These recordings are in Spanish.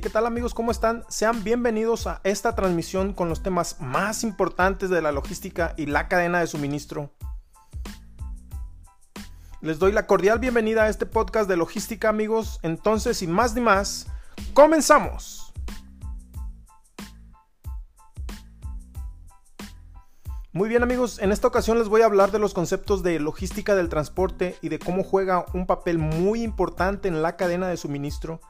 ¿qué tal amigos? ¿Cómo están? Sean bienvenidos a esta transmisión con los temas más importantes de la logística y la cadena de suministro. Les doy la cordial bienvenida a este podcast de logística amigos. Entonces, sin más ni más, comenzamos. Muy bien amigos, en esta ocasión les voy a hablar de los conceptos de logística del transporte y de cómo juega un papel muy importante en la cadena de suministro.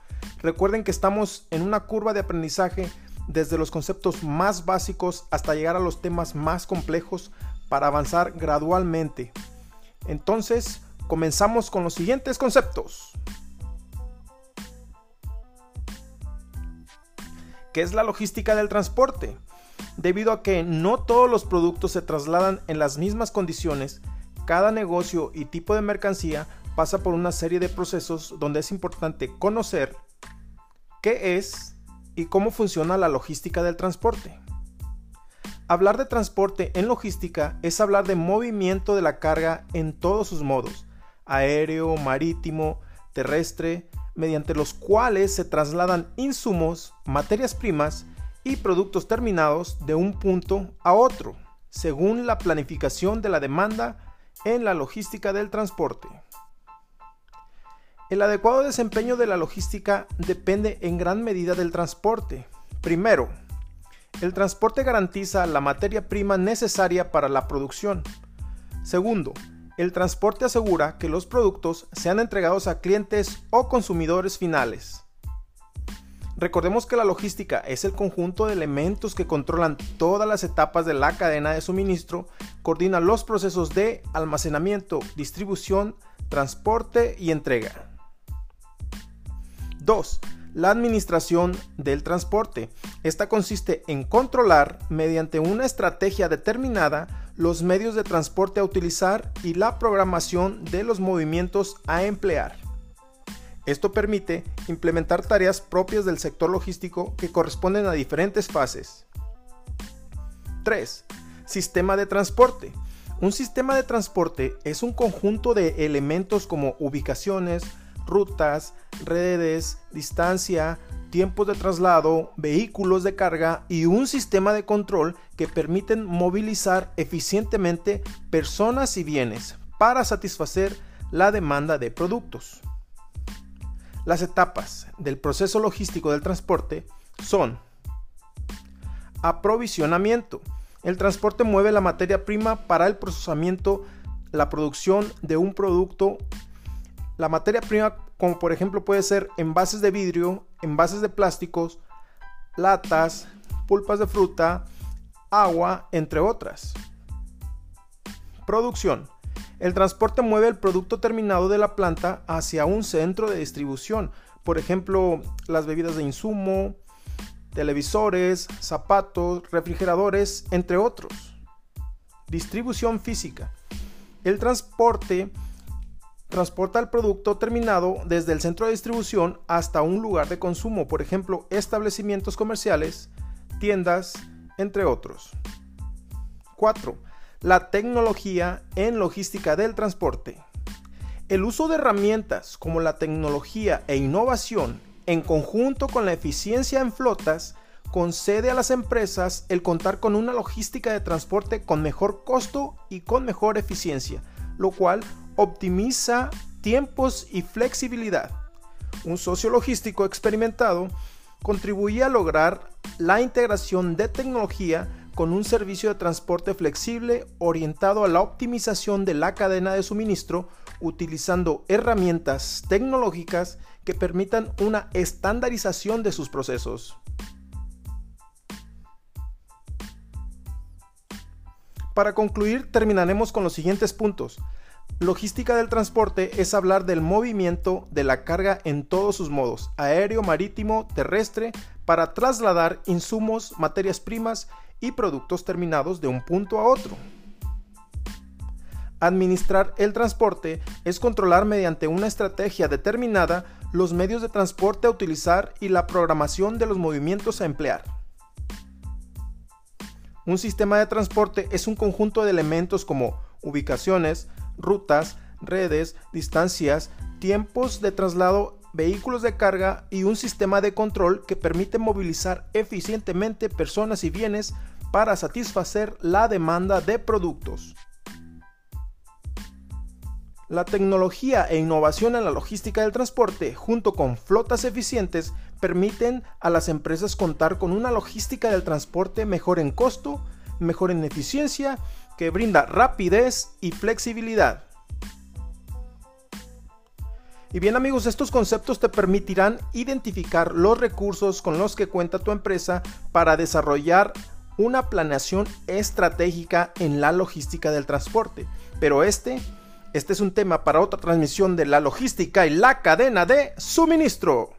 Recuerden que estamos en una curva de aprendizaje desde los conceptos más básicos hasta llegar a los temas más complejos para avanzar gradualmente. Entonces, comenzamos con los siguientes conceptos. ¿Qué es la logística del transporte? Debido a que no todos los productos se trasladan en las mismas condiciones, cada negocio y tipo de mercancía pasa por una serie de procesos donde es importante conocer qué es y cómo funciona la logística del transporte. Hablar de transporte en logística es hablar de movimiento de la carga en todos sus modos, aéreo, marítimo, terrestre, mediante los cuales se trasladan insumos, materias primas y productos terminados de un punto a otro, según la planificación de la demanda en la logística del transporte. El adecuado desempeño de la logística depende en gran medida del transporte. Primero, el transporte garantiza la materia prima necesaria para la producción. Segundo, el transporte asegura que los productos sean entregados a clientes o consumidores finales. Recordemos que la logística es el conjunto de elementos que controlan todas las etapas de la cadena de suministro, coordina los procesos de almacenamiento, distribución, transporte y entrega. 2. La administración del transporte. Esta consiste en controlar, mediante una estrategia determinada, los medios de transporte a utilizar y la programación de los movimientos a emplear. Esto permite implementar tareas propias del sector logístico que corresponden a diferentes fases. 3. Sistema de transporte. Un sistema de transporte es un conjunto de elementos como ubicaciones, rutas, redes, distancia, tiempos de traslado, vehículos de carga y un sistema de control que permiten movilizar eficientemente personas y bienes para satisfacer la demanda de productos. Las etapas del proceso logístico del transporte son aprovisionamiento. El transporte mueve la materia prima para el procesamiento, la producción de un producto. La materia prima, como por ejemplo puede ser envases de vidrio, envases de plásticos, latas, pulpas de fruta, agua, entre otras. Producción. El transporte mueve el producto terminado de la planta hacia un centro de distribución, por ejemplo, las bebidas de insumo, televisores, zapatos, refrigeradores, entre otros. Distribución física. El transporte transporta el producto terminado desde el centro de distribución hasta un lugar de consumo, por ejemplo, establecimientos comerciales, tiendas, entre otros. 4 la tecnología en logística del transporte. El uso de herramientas como la tecnología e innovación en conjunto con la eficiencia en flotas concede a las empresas el contar con una logística de transporte con mejor costo y con mejor eficiencia, lo cual optimiza tiempos y flexibilidad. Un socio logístico experimentado contribuye a lograr la integración de tecnología con un servicio de transporte flexible orientado a la optimización de la cadena de suministro utilizando herramientas tecnológicas que permitan una estandarización de sus procesos. Para concluir, terminaremos con los siguientes puntos. Logística del transporte es hablar del movimiento de la carga en todos sus modos, aéreo, marítimo, terrestre, para trasladar insumos, materias primas y productos terminados de un punto a otro. Administrar el transporte es controlar mediante una estrategia determinada los medios de transporte a utilizar y la programación de los movimientos a emplear. Un sistema de transporte es un conjunto de elementos como ubicaciones, rutas, redes, distancias, tiempos de traslado vehículos de carga y un sistema de control que permite movilizar eficientemente personas y bienes para satisfacer la demanda de productos. La tecnología e innovación en la logística del transporte, junto con flotas eficientes, permiten a las empresas contar con una logística del transporte mejor en costo, mejor en eficiencia, que brinda rapidez y flexibilidad. Y bien amigos, estos conceptos te permitirán identificar los recursos con los que cuenta tu empresa para desarrollar una planeación estratégica en la logística del transporte. Pero este, este es un tema para otra transmisión de la logística y la cadena de suministro.